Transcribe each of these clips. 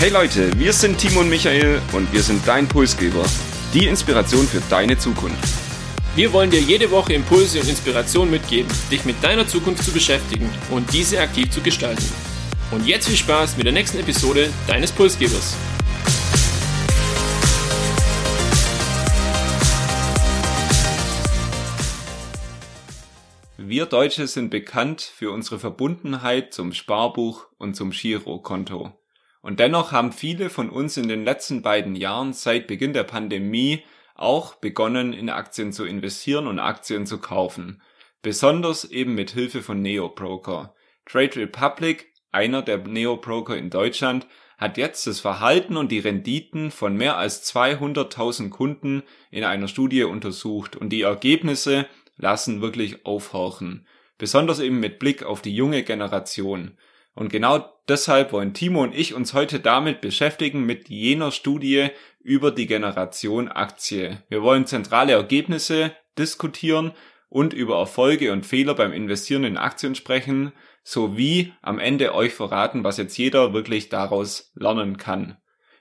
Hey Leute, wir sind Timo und Michael und wir sind dein Pulsgeber. Die Inspiration für deine Zukunft. Wir wollen dir jede Woche Impulse und Inspiration mitgeben, dich mit deiner Zukunft zu beschäftigen und diese aktiv zu gestalten. Und jetzt viel Spaß mit der nächsten Episode deines Pulsgebers. Wir Deutsche sind bekannt für unsere Verbundenheit zum Sparbuch und zum Girokonto. Und dennoch haben viele von uns in den letzten beiden Jahren seit Beginn der Pandemie auch begonnen, in Aktien zu investieren und Aktien zu kaufen. Besonders eben mit Hilfe von Neo-Broker. Trade Republic, einer der Neo-Broker in Deutschland, hat jetzt das Verhalten und die Renditen von mehr als 200.000 Kunden in einer Studie untersucht und die Ergebnisse lassen wirklich aufhorchen. Besonders eben mit Blick auf die junge Generation. Und genau deshalb wollen Timo und ich uns heute damit beschäftigen mit jener Studie über die Generation Aktie. Wir wollen zentrale Ergebnisse diskutieren und über Erfolge und Fehler beim Investieren in Aktien sprechen, sowie am Ende euch verraten, was jetzt jeder wirklich daraus lernen kann.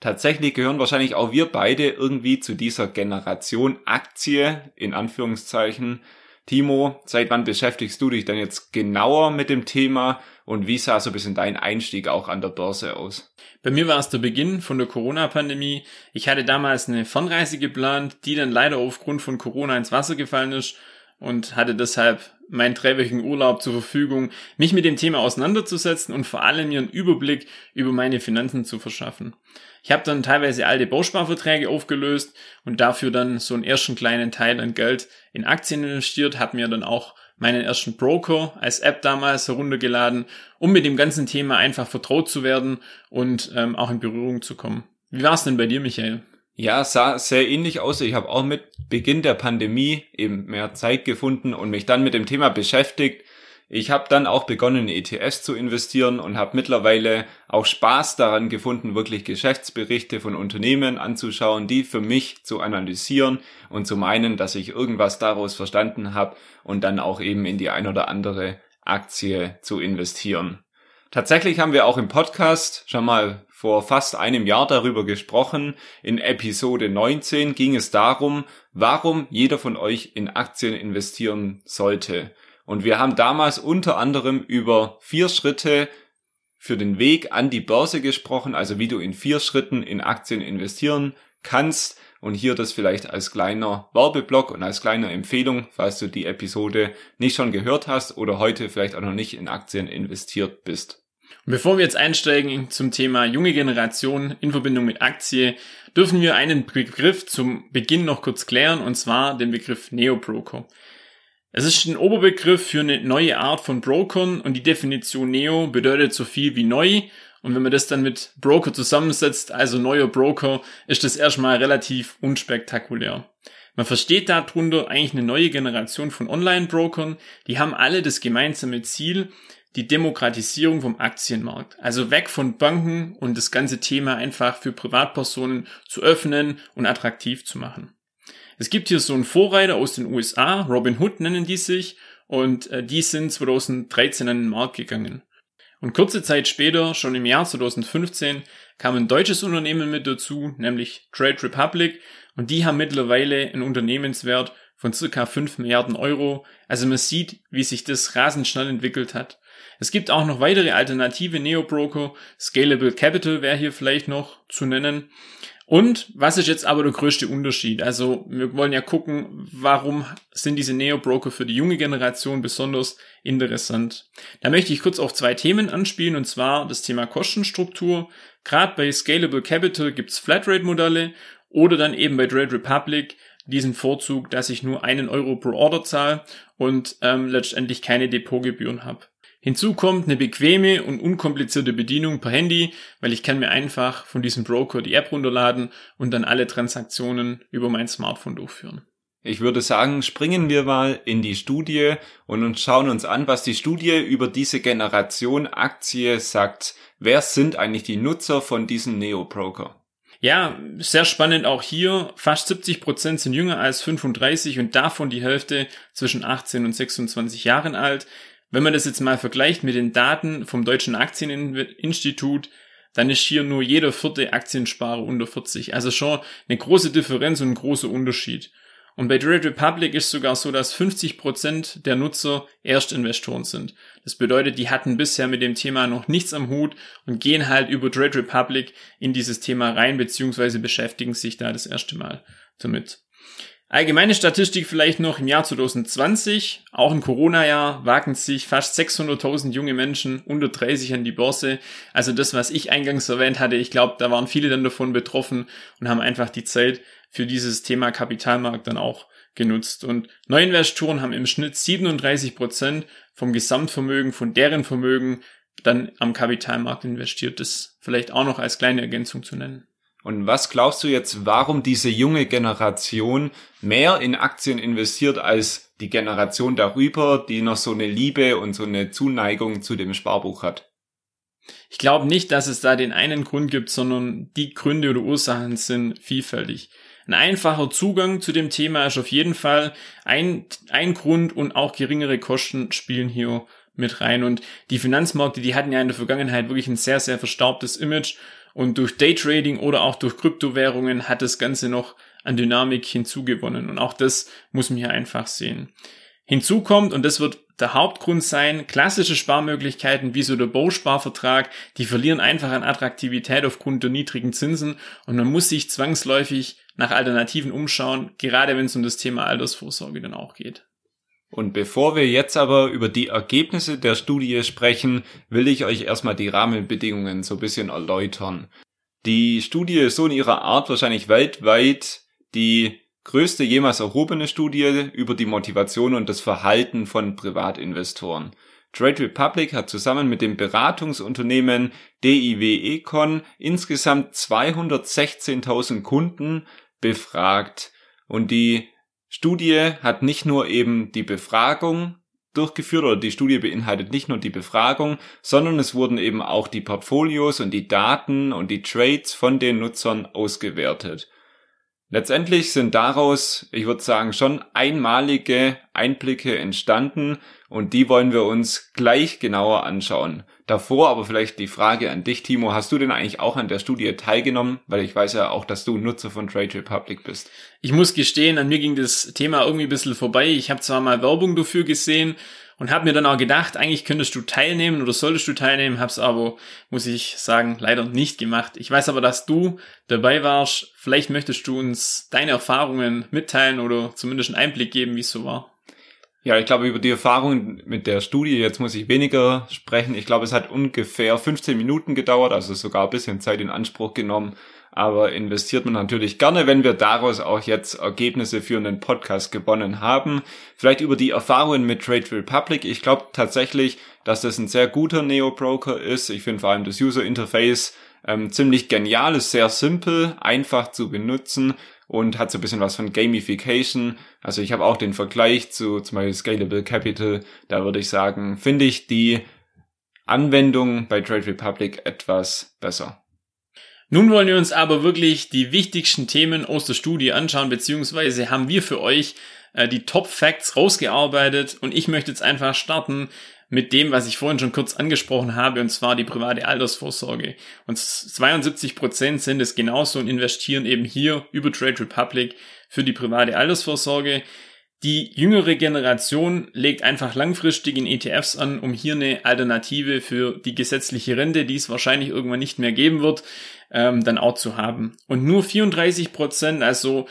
Tatsächlich gehören wahrscheinlich auch wir beide irgendwie zu dieser Generation Aktie in Anführungszeichen. Timo, seit wann beschäftigst du dich denn jetzt genauer mit dem Thema und wie sah so ein bisschen dein Einstieg auch an der Börse aus? Bei mir war es der Beginn von der Corona-Pandemie. Ich hatte damals eine Fernreise geplant, die dann leider aufgrund von Corona ins Wasser gefallen ist und hatte deshalb meinen dreiwöchigen Urlaub zur Verfügung, mich mit dem Thema auseinanderzusetzen und vor allem mir einen Überblick über meine Finanzen zu verschaffen. Ich habe dann teilweise alte Bausparverträge aufgelöst und dafür dann so einen ersten kleinen Teil an Geld in Aktien investiert, habe mir dann auch meinen ersten Broker als App damals heruntergeladen, um mit dem ganzen Thema einfach vertraut zu werden und ähm, auch in Berührung zu kommen. Wie war es denn bei dir, Michael? Ja, sah sehr ähnlich aus. Ich habe auch mit Beginn der Pandemie eben mehr Zeit gefunden und mich dann mit dem Thema beschäftigt. Ich habe dann auch begonnen, in ETFs zu investieren und habe mittlerweile auch Spaß daran gefunden, wirklich Geschäftsberichte von Unternehmen anzuschauen, die für mich zu analysieren und zu meinen, dass ich irgendwas daraus verstanden habe und dann auch eben in die ein oder andere Aktie zu investieren. Tatsächlich haben wir auch im Podcast schon mal vor fast einem Jahr darüber gesprochen. In Episode 19 ging es darum, warum jeder von euch in Aktien investieren sollte. Und wir haben damals unter anderem über vier Schritte für den Weg an die Börse gesprochen, also wie du in vier Schritten in Aktien investieren kannst. Und hier das vielleicht als kleiner Werbeblock und als kleine Empfehlung, falls du die Episode nicht schon gehört hast oder heute vielleicht auch noch nicht in Aktien investiert bist. Bevor wir jetzt einsteigen zum Thema junge Generation in Verbindung mit Aktie, dürfen wir einen Begriff zum Beginn noch kurz klären, und zwar den Begriff Neo-Broker. Es ist ein Oberbegriff für eine neue Art von Brokern und die Definition Neo bedeutet so viel wie neu. Und wenn man das dann mit Broker zusammensetzt, also neuer Broker, ist das erstmal relativ unspektakulär. Man versteht darunter eigentlich eine neue Generation von Online-Brokern, die haben alle das gemeinsame Ziel, die Demokratisierung vom Aktienmarkt. Also weg von Banken und das ganze Thema einfach für Privatpersonen zu öffnen und attraktiv zu machen. Es gibt hier so einen Vorreiter aus den USA, Robin Hood nennen die sich, und äh, die sind 2013 an den Markt gegangen. Und kurze Zeit später, schon im Jahr 2015, kam ein deutsches Unternehmen mit dazu, nämlich Trade Republic, und die haben mittlerweile einen Unternehmenswert von circa 5 Milliarden Euro. Also man sieht, wie sich das rasend schnell entwickelt hat. Es gibt auch noch weitere alternative Neo-Broker. Scalable Capital wäre hier vielleicht noch zu nennen. Und was ist jetzt aber der größte Unterschied? Also wir wollen ja gucken, warum sind diese Neo-Broker für die junge Generation besonders interessant. Da möchte ich kurz auf zwei Themen anspielen, und zwar das Thema Kostenstruktur. Gerade bei Scalable Capital gibt's Flatrate-Modelle oder dann eben bei Trade Republic diesen Vorzug, dass ich nur einen Euro pro Order zahle und ähm, letztendlich keine Depotgebühren habe. Hinzu kommt eine bequeme und unkomplizierte Bedienung per Handy, weil ich kann mir einfach von diesem Broker die App runterladen und dann alle Transaktionen über mein Smartphone durchführen. Ich würde sagen, springen wir mal in die Studie und uns schauen uns an, was die Studie über diese Generation Aktie sagt. Wer sind eigentlich die Nutzer von diesem Neo-Broker? Ja, sehr spannend auch hier. Fast 70 Prozent sind jünger als 35 und davon die Hälfte zwischen 18 und 26 Jahren alt. Wenn man das jetzt mal vergleicht mit den Daten vom Deutschen Aktieninstitut, dann ist hier nur jeder vierte Aktiensparer unter 40. Also schon eine große Differenz und ein großer Unterschied. Und bei Trade Republic ist sogar so, dass 50% der Nutzer Erstinvestoren sind. Das bedeutet, die hatten bisher mit dem Thema noch nichts am Hut und gehen halt über Trade Republic in dieses Thema rein, beziehungsweise beschäftigen sich da das erste Mal damit. Allgemeine Statistik vielleicht noch im Jahr 2020, auch im Corona-Jahr, wagen sich fast 600.000 junge Menschen unter 30 an die Börse. Also das, was ich eingangs erwähnt hatte, ich glaube, da waren viele dann davon betroffen und haben einfach die Zeit für dieses Thema Kapitalmarkt dann auch genutzt. Und Neuinvestoren haben im Schnitt 37 Prozent vom Gesamtvermögen, von deren Vermögen dann am Kapitalmarkt investiert. Das vielleicht auch noch als kleine Ergänzung zu nennen. Und was glaubst du jetzt, warum diese junge Generation mehr in Aktien investiert als die Generation darüber, die noch so eine Liebe und so eine Zuneigung zu dem Sparbuch hat? Ich glaube nicht, dass es da den einen Grund gibt, sondern die Gründe oder Ursachen sind vielfältig. Ein einfacher Zugang zu dem Thema ist auf jeden Fall ein, ein Grund und auch geringere Kosten spielen hier mit rein. Und die Finanzmärkte, die hatten ja in der Vergangenheit wirklich ein sehr, sehr verstaubtes Image und durch Daytrading oder auch durch Kryptowährungen hat das Ganze noch an Dynamik hinzugewonnen. Und auch das muss man hier einfach sehen. Hinzu kommt, und das wird der Hauptgrund sein, klassische Sparmöglichkeiten wie so der Bausparvertrag, die verlieren einfach an Attraktivität aufgrund der niedrigen Zinsen und man muss sich zwangsläufig nach Alternativen umschauen, gerade wenn es um das Thema Altersvorsorge dann auch geht. Und bevor wir jetzt aber über die Ergebnisse der Studie sprechen, will ich euch erstmal die Rahmenbedingungen so ein bisschen erläutern. Die Studie ist so in ihrer Art wahrscheinlich weltweit die größte jemals erhobene Studie über die Motivation und das Verhalten von Privatinvestoren. Trade Republic hat zusammen mit dem Beratungsunternehmen DIW Econ insgesamt 216.000 Kunden befragt und die Studie hat nicht nur eben die Befragung durchgeführt oder die Studie beinhaltet nicht nur die Befragung, sondern es wurden eben auch die Portfolios und die Daten und die Trades von den Nutzern ausgewertet. Letztendlich sind daraus, ich würde sagen, schon einmalige Einblicke entstanden und die wollen wir uns gleich genauer anschauen. Davor aber vielleicht die Frage an dich, Timo, hast du denn eigentlich auch an der Studie teilgenommen? Weil ich weiß ja auch, dass du Nutzer von Trade Republic bist. Ich muss gestehen, an mir ging das Thema irgendwie ein bisschen vorbei. Ich habe zwar mal Werbung dafür gesehen und habe mir dann auch gedacht, eigentlich könntest du teilnehmen oder solltest du teilnehmen, hab's aber, muss ich sagen, leider nicht gemacht. Ich weiß aber, dass du dabei warst. Vielleicht möchtest du uns deine Erfahrungen mitteilen oder zumindest einen Einblick geben, wie es so war. Ja, ich glaube, über die Erfahrungen mit der Studie, jetzt muss ich weniger sprechen. Ich glaube, es hat ungefähr 15 Minuten gedauert, also sogar ein bisschen Zeit in Anspruch genommen aber investiert man natürlich gerne, wenn wir daraus auch jetzt Ergebnisse für einen Podcast gewonnen haben. Vielleicht über die Erfahrungen mit Trade Republic. Ich glaube tatsächlich, dass das ein sehr guter Neo-Broker ist. Ich finde vor allem das User Interface ähm, ziemlich genial, ist sehr simpel, einfach zu benutzen und hat so ein bisschen was von Gamification. Also ich habe auch den Vergleich zu zum Beispiel Scalable Capital. Da würde ich sagen, finde ich die Anwendung bei Trade Republic etwas besser. Nun wollen wir uns aber wirklich die wichtigsten Themen aus der Studie anschauen, beziehungsweise haben wir für euch äh, die Top Facts rausgearbeitet und ich möchte jetzt einfach starten mit dem, was ich vorhin schon kurz angesprochen habe, und zwar die private Altersvorsorge. Und 72 Prozent sind es genauso und investieren eben hier über Trade Republic für die private Altersvorsorge. Die jüngere Generation legt einfach langfristig in ETFs an, um hier eine Alternative für die gesetzliche Rente, die es wahrscheinlich irgendwann nicht mehr geben wird, ähm, dann auch zu haben. Und nur 34 Prozent, also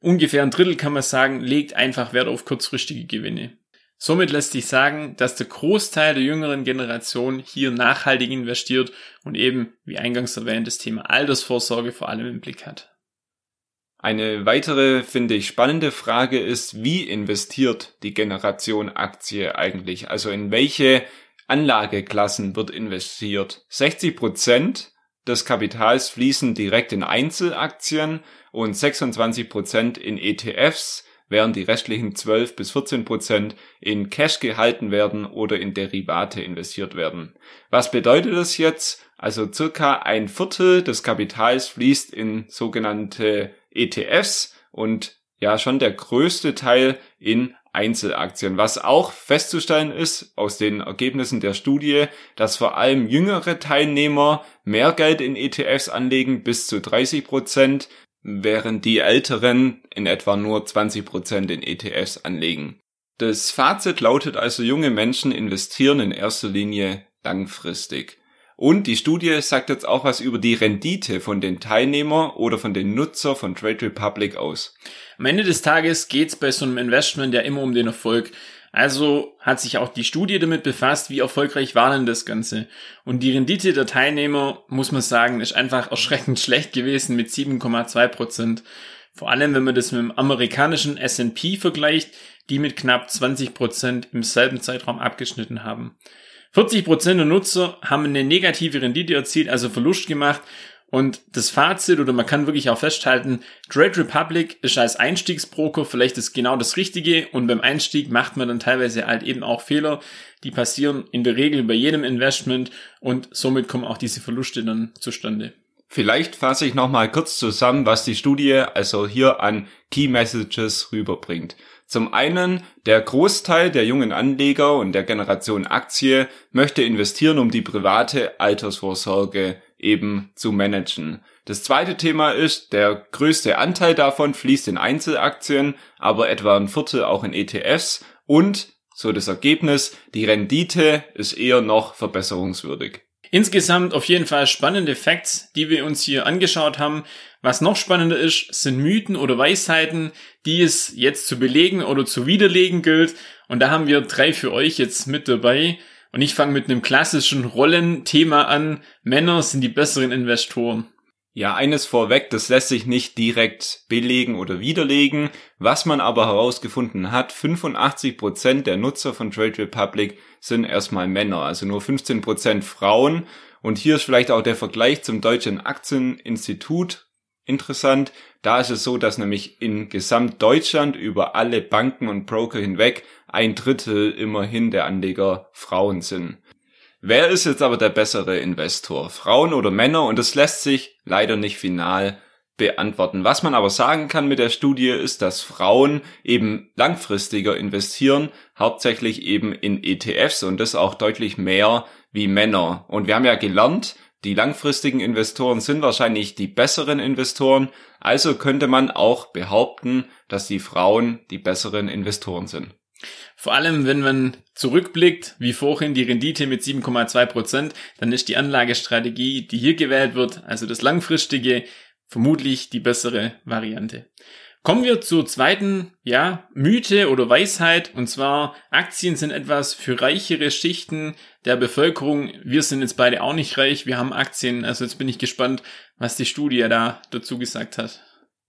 ungefähr ein Drittel kann man sagen, legt einfach Wert auf kurzfristige Gewinne. Somit lässt sich sagen, dass der Großteil der jüngeren Generation hier nachhaltig investiert und eben, wie eingangs erwähnt, das Thema Altersvorsorge vor allem im Blick hat. Eine weitere, finde ich, spannende Frage ist, wie investiert die Generation Aktie eigentlich? Also in welche Anlageklassen wird investiert? 60 Prozent des Kapitals fließen direkt in Einzelaktien und 26 Prozent in ETFs, während die restlichen 12 bis 14 Prozent in Cash gehalten werden oder in Derivate investiert werden. Was bedeutet das jetzt? Also circa ein Viertel des Kapitals fließt in sogenannte ETFs und ja schon der größte Teil in Einzelaktien. Was auch festzustellen ist aus den Ergebnissen der Studie, dass vor allem jüngere Teilnehmer mehr Geld in ETFs anlegen, bis zu 30 Prozent, während die älteren in etwa nur 20 Prozent in ETFs anlegen. Das Fazit lautet also, junge Menschen investieren in erster Linie langfristig. Und die Studie sagt jetzt auch was über die Rendite von den Teilnehmern oder von den Nutzer von Trade Republic aus. Am Ende des Tages geht es bei so einem Investment ja immer um den Erfolg. Also hat sich auch die Studie damit befasst, wie erfolgreich war denn das Ganze. Und die Rendite der Teilnehmer, muss man sagen, ist einfach erschreckend schlecht gewesen mit 7,2 Prozent. Vor allem, wenn man das mit dem amerikanischen S&P vergleicht, die mit knapp 20 Prozent im selben Zeitraum abgeschnitten haben. 40 Prozent der Nutzer haben eine negative Rendite erzielt, also Verlust gemacht und das Fazit, oder man kann wirklich auch festhalten, Trade Republic ist als Einstiegsbroker vielleicht das genau das Richtige und beim Einstieg macht man dann teilweise halt eben auch Fehler, die passieren in der Regel bei jedem Investment und somit kommen auch diese Verluste dann zustande. Vielleicht fasse ich nochmal kurz zusammen, was die Studie also hier an Key Messages rüberbringt. Zum einen, der Großteil der jungen Anleger und der Generation Aktie möchte investieren, um die private Altersvorsorge eben zu managen. Das zweite Thema ist, der größte Anteil davon fließt in Einzelaktien, aber etwa ein Viertel auch in ETFs und, so das Ergebnis, die Rendite ist eher noch verbesserungswürdig. Insgesamt auf jeden Fall spannende Facts, die wir uns hier angeschaut haben. Was noch spannender ist, sind Mythen oder Weisheiten, die es jetzt zu belegen oder zu widerlegen gilt. Und da haben wir drei für euch jetzt mit dabei. Und ich fange mit einem klassischen Rollenthema an. Männer sind die besseren Investoren. Ja, eines vorweg, das lässt sich nicht direkt belegen oder widerlegen. Was man aber herausgefunden hat, 85 Prozent der Nutzer von Trade Republic sind erstmal Männer, also nur 15 Prozent Frauen. Und hier ist vielleicht auch der Vergleich zum Deutschen Aktieninstitut interessant. Da ist es so, dass nämlich in Gesamtdeutschland über alle Banken und Broker hinweg ein Drittel immerhin der Anleger Frauen sind. Wer ist jetzt aber der bessere Investor? Frauen oder Männer? Und das lässt sich leider nicht final beantworten. Was man aber sagen kann mit der Studie ist, dass Frauen eben langfristiger investieren, hauptsächlich eben in ETFs und das auch deutlich mehr wie Männer. Und wir haben ja gelernt, die langfristigen Investoren sind wahrscheinlich die besseren Investoren, also könnte man auch behaupten, dass die Frauen die besseren Investoren sind. Vor allem, wenn man zurückblickt, wie vorhin die Rendite mit 7,2 Prozent, dann ist die Anlagestrategie, die hier gewählt wird, also das langfristige, vermutlich die bessere Variante. Kommen wir zur zweiten, ja, Mythe oder Weisheit, und zwar Aktien sind etwas für reichere Schichten der Bevölkerung. Wir sind jetzt beide auch nicht reich, wir haben Aktien, also jetzt bin ich gespannt, was die Studie da dazu gesagt hat.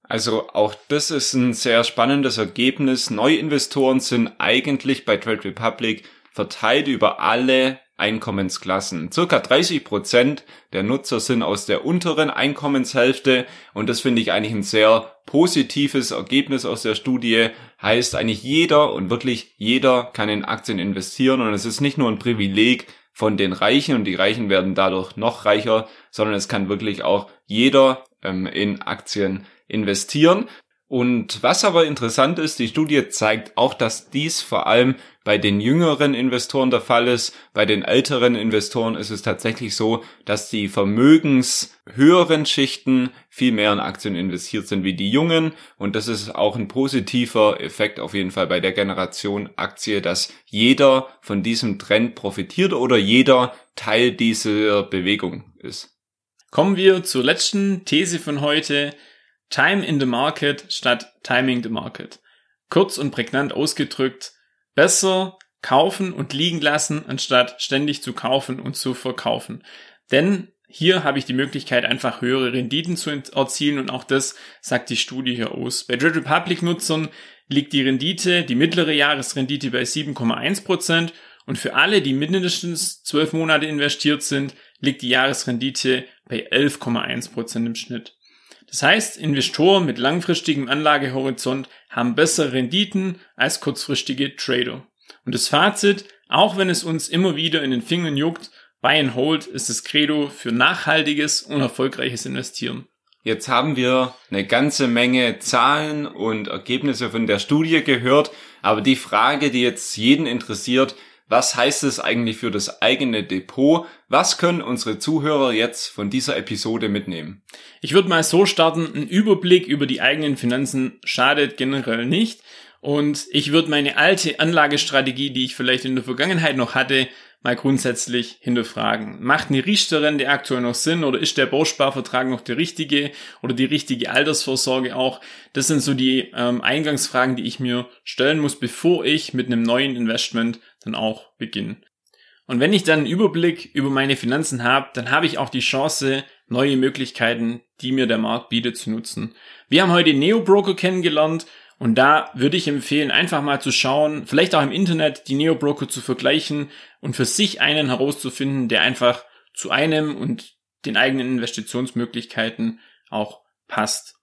Also auch das ist ein sehr spannendes Ergebnis. Neuinvestoren sind eigentlich bei Trade Republic verteilt über alle Einkommensklassen. Circa 30 Prozent der Nutzer sind aus der unteren Einkommenshälfte und das finde ich eigentlich ein sehr positives Ergebnis aus der Studie. Heißt eigentlich jeder und wirklich jeder kann in Aktien investieren und es ist nicht nur ein Privileg von den Reichen und die Reichen werden dadurch noch reicher, sondern es kann wirklich auch jeder ähm, in Aktien investieren. Und was aber interessant ist, die Studie zeigt auch, dass dies vor allem bei den jüngeren Investoren der Fall ist. Bei den älteren Investoren ist es tatsächlich so, dass die vermögenshöheren Schichten viel mehr in Aktien investiert sind wie die jungen. Und das ist auch ein positiver Effekt auf jeden Fall bei der Generation Aktie, dass jeder von diesem Trend profitiert oder jeder Teil dieser Bewegung ist. Kommen wir zur letzten These von heute. Time in the Market statt Timing the Market. Kurz und prägnant ausgedrückt, besser kaufen und liegen lassen, anstatt ständig zu kaufen und zu verkaufen. Denn hier habe ich die Möglichkeit, einfach höhere Renditen zu erzielen und auch das sagt die Studie hier aus. Bei Trade Republic Nutzern liegt die Rendite, die mittlere Jahresrendite bei 7,1% und für alle, die mindestens 12 Monate investiert sind, liegt die Jahresrendite bei 11,1% im Schnitt. Das heißt, Investoren mit langfristigem Anlagehorizont haben bessere Renditen als kurzfristige Trader. Und das Fazit, auch wenn es uns immer wieder in den Fingern juckt, Buy and Hold ist das Credo für nachhaltiges und erfolgreiches Investieren. Jetzt haben wir eine ganze Menge Zahlen und Ergebnisse von der Studie gehört, Aber die Frage, die jetzt jeden interessiert, was heißt es eigentlich für das eigene Depot? Was können unsere Zuhörer jetzt von dieser Episode mitnehmen? Ich würde mal so starten, ein Überblick über die eigenen Finanzen schadet generell nicht. Und ich würde meine alte Anlagestrategie, die ich vielleicht in der Vergangenheit noch hatte, mal grundsätzlich hinterfragen. Macht eine Riester-Rente aktuell noch Sinn oder ist der Bausparvertrag noch der richtige oder die richtige Altersvorsorge auch? Das sind so die ähm, Eingangsfragen, die ich mir stellen muss, bevor ich mit einem neuen Investment dann auch beginne. Und wenn ich dann einen Überblick über meine Finanzen habe, dann habe ich auch die Chance, neue Möglichkeiten, die mir der Markt bietet, zu nutzen. Wir haben heute Neo Broker kennengelernt und da würde ich empfehlen, einfach mal zu schauen, vielleicht auch im Internet die Neo-Broker zu vergleichen und für sich einen herauszufinden, der einfach zu einem und den eigenen Investitionsmöglichkeiten auch passt.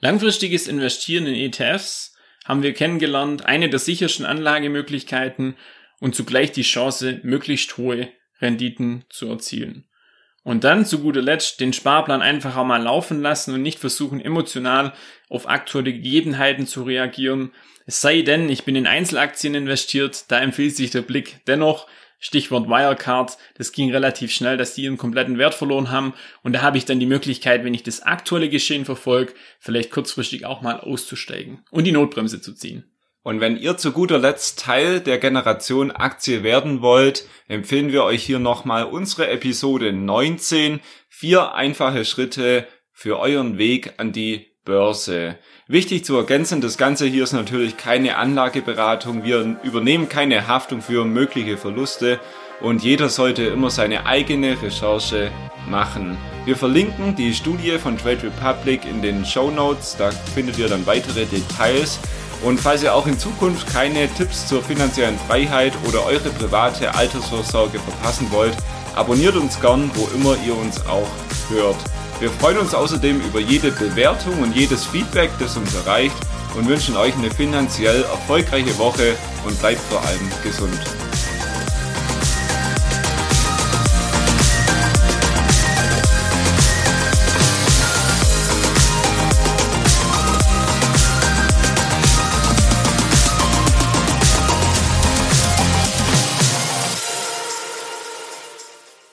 Langfristiges Investieren in ETFs haben wir kennengelernt, eine der sichersten Anlagemöglichkeiten und zugleich die Chance, möglichst hohe Renditen zu erzielen. Und dann zu guter Letzt den Sparplan einfach auch mal laufen lassen und nicht versuchen, emotional auf aktuelle Gegebenheiten zu reagieren. Es sei denn, ich bin in Einzelaktien investiert, da empfiehlt sich der Blick dennoch. Stichwort Wirecard, das ging relativ schnell, dass die ihren kompletten Wert verloren haben. Und da habe ich dann die Möglichkeit, wenn ich das aktuelle Geschehen verfolge, vielleicht kurzfristig auch mal auszusteigen und die Notbremse zu ziehen. Und wenn ihr zu guter Letzt Teil der Generation Aktie werden wollt, empfehlen wir euch hier nochmal unsere Episode 19, vier einfache Schritte für euren Weg an die Börse. Wichtig zu ergänzen, das Ganze hier ist natürlich keine Anlageberatung. Wir übernehmen keine Haftung für mögliche Verluste und jeder sollte immer seine eigene Recherche machen. Wir verlinken die Studie von Trade Republic in den Show Notes, da findet ihr dann weitere Details und falls ihr auch in Zukunft keine Tipps zur finanziellen Freiheit oder eure private Altersvorsorge verpassen wollt, abonniert uns gern, wo immer ihr uns auch hört. Wir freuen uns außerdem über jede Bewertung und jedes Feedback, das uns erreicht und wünschen euch eine finanziell erfolgreiche Woche und bleibt vor allem gesund.